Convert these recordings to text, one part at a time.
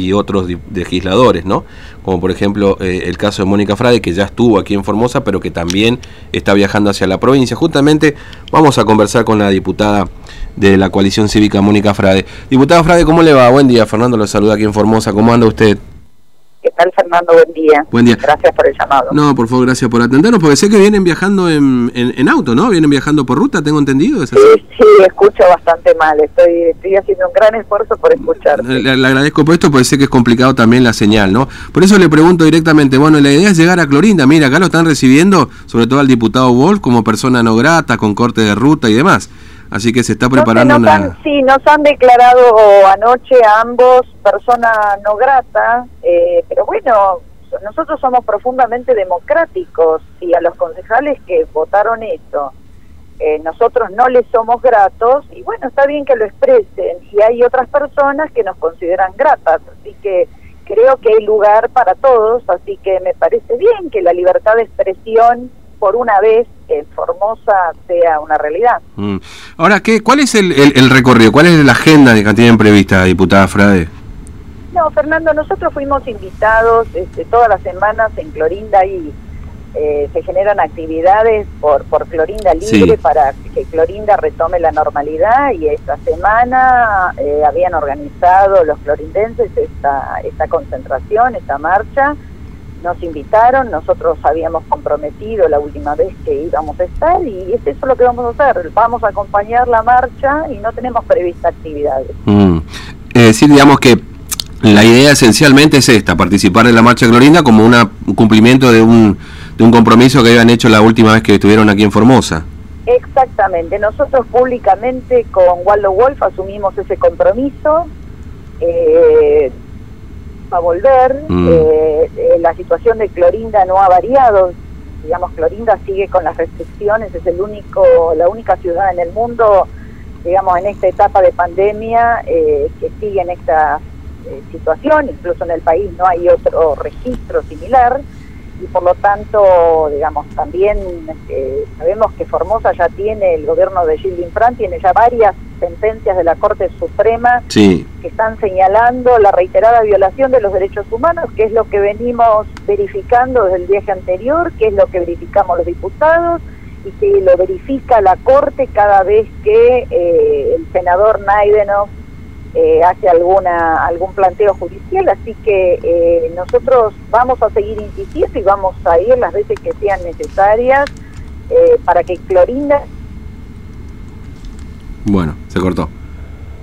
y otros legisladores, ¿no? Como por ejemplo eh, el caso de Mónica Frade, que ya estuvo aquí en Formosa, pero que también está viajando hacia la provincia. Justamente vamos a conversar con la diputada de la coalición cívica, Mónica Frade. Diputada Frade, ¿cómo le va? Buen día, Fernando lo saluda aquí en Formosa. ¿Cómo anda usted? ¿Qué tal, Fernando? Buen día. Buen día. Gracias por el llamado. No, por favor, gracias por atendernos, porque sé que vienen viajando en, en, auto, ¿no? Vienen viajando por ruta, tengo entendido. sí, sí, escucho bastante mal. Estoy, estoy haciendo un gran esfuerzo por escuchar. Le, agradezco por esto, porque sé que es complicado también la señal, ¿no? Por eso le pregunto directamente, bueno, la idea es llegar a Clorinda. Mira, acá lo están recibiendo, sobre todo al diputado Wolf, como persona no grata, con corte de ruta y demás. Así que se está preparando una... sí, nos han declarado anoche a ambos persona no grata, eh, pero bueno, nosotros somos profundamente democráticos y a los concejales que votaron esto, eh, nosotros no les somos gratos y bueno, está bien que lo expresen y hay otras personas que nos consideran gratas, así que creo que hay lugar para todos, así que me parece bien que la libertad de expresión por una vez en Formosa sea una realidad. Mm. Ahora, ¿qué, ¿cuál es el, el, recorrido? ¿Cuál es la agenda que tienen prevista, diputada Frade? No, Fernando, nosotros fuimos invitados este, todas las semanas en Clorinda y eh, se generan actividades por, por Clorinda Libre para que Clorinda retome la normalidad y esta semana eh, habían organizado los clorindenses esta, esta concentración, esta marcha nos invitaron, nosotros habíamos comprometido la última vez que íbamos a estar y es eso lo que vamos a hacer, vamos a acompañar la marcha y no tenemos prevista actividades. Mm. Es decir, digamos que la idea esencialmente es esta, participar en la marcha Clorinda como una, un cumplimiento de un, de un compromiso que habían hecho la última vez que estuvieron aquí en Formosa. Exactamente, nosotros públicamente con Waldo Wolf asumimos ese compromiso. Eh, a volver. Mm. Eh, eh, la situación de Clorinda no ha variado. Digamos, Clorinda sigue con las restricciones, es el único, la única ciudad en el mundo, digamos, en esta etapa de pandemia eh, que sigue en esta situación. Incluso en el país no hay otro registro similar y por lo tanto, digamos, también sabemos que Formosa ya tiene, el gobierno de Gilles Infran tiene ya varias sentencias de la Corte Suprema que están señalando la reiterada violación de los derechos humanos, que es lo que venimos verificando desde el viaje anterior, que es lo que verificamos los diputados y que lo verifica la Corte cada vez que eh, el senador Naidenov eh, hace alguna algún planteo judicial, así que eh, nosotros vamos a seguir insistiendo y vamos a ir las veces que sean necesarias para que Clorinda bueno, se cortó,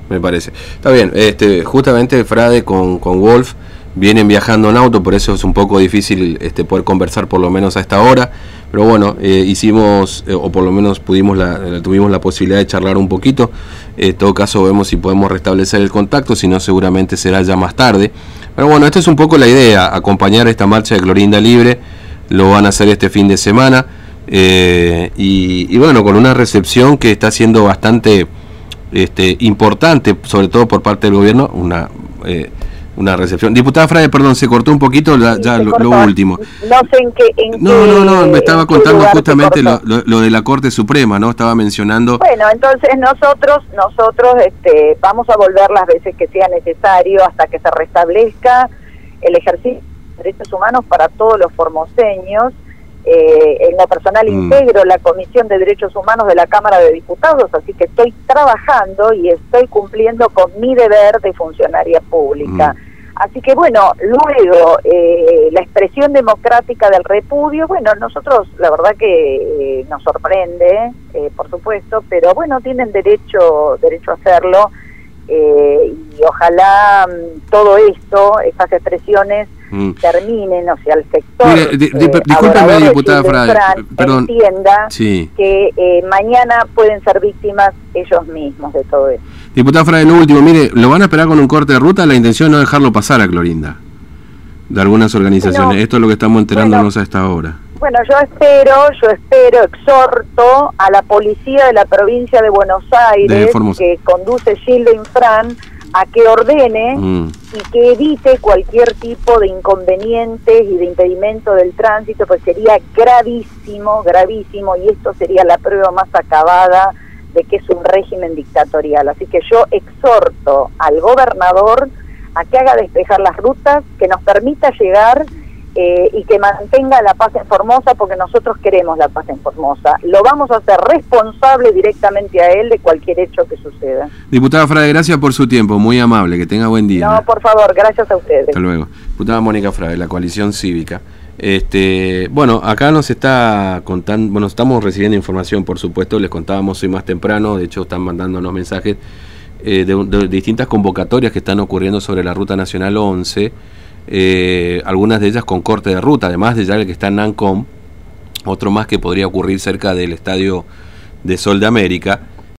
me parece. Está bien, este, justamente Frade con, con Wolf vienen viajando en auto, por eso es un poco difícil este, poder conversar por lo menos a esta hora. Pero bueno, eh, hicimos, eh, o por lo menos pudimos la, eh, tuvimos la posibilidad de charlar un poquito. En todo caso, vemos si podemos restablecer el contacto, si no, seguramente será ya más tarde. Pero bueno, esta es un poco la idea, acompañar esta marcha de Clorinda Libre. Lo van a hacer este fin de semana. Eh, y, bueno, con una recepción que está siendo bastante este, importante, sobre todo por parte del gobierno, una, una recepción. Diputada Frade, perdón, se cortó un poquito ya lo, último. No sé en qué... no, no, no, me estaba contando justamente lo, lo, de la Corte Suprema, ¿no? Estaba mencionando... Bueno, entonces nosotros, nosotros este, vamos a volver las veces que sea necesario hasta que se restablezca el ejercicio de derechos humanos para todos los formoseños eh, en lo personal mm. integro la Comisión de Derechos Humanos de la Cámara de Diputados, así que estoy trabajando y estoy cumpliendo con mi deber de funcionaria pública. Mm. Así que bueno, luego eh, la expresión democrática del repudio, bueno, nosotros la verdad que eh, nos sorprende, por supuesto, pero bueno, tienen derecho, derecho a hacerlo y ojalá mm, todo esto, estas expresiones, Mm. terminen, o sea, el sector Mire, eh, diputada Frade, perdón, entienda que eh, mañana pueden ser víctimas ellos mismos de todo esto. Diputada Frade, lo último, mire, lo van a esperar con un corte de ruta, la intención es no dejarlo pasar a Clorinda, de algunas organizaciones, esto es lo que estamos enterándonos a esta hora. Bueno, yo espero, yo espero, exhorto a la policía de la provincia de Buenos Aires, que conduce Gilda Infran, a que ordene mm. y que evite cualquier tipo de inconvenientes y de impedimento del tránsito, pues sería gravísimo, gravísimo, y esto sería la prueba más acabada de que es un régimen dictatorial. Así que yo exhorto al gobernador a que haga despejar las rutas, que nos permita llegar eh, y que mantenga la paz en Formosa, porque nosotros queremos la paz en Formosa. Lo vamos a hacer responsable directamente a él de cualquier hecho que suceda. Diputada Frade, gracias por su tiempo, muy amable, que tenga buen día. No, por favor, gracias a ustedes. Hasta luego. Diputada Mónica Frade, la coalición cívica. Este, bueno, acá nos está contando, bueno, estamos recibiendo información, por supuesto, les contábamos hoy más temprano, de hecho están mandándonos mensajes eh, de, distintas convocatorias que están ocurriendo sobre la Ruta Nacional 11, eh, algunas de ellas con corte de ruta, además de ya el que está en Nancom, otro más que podría ocurrir cerca del Estadio de Sol de América.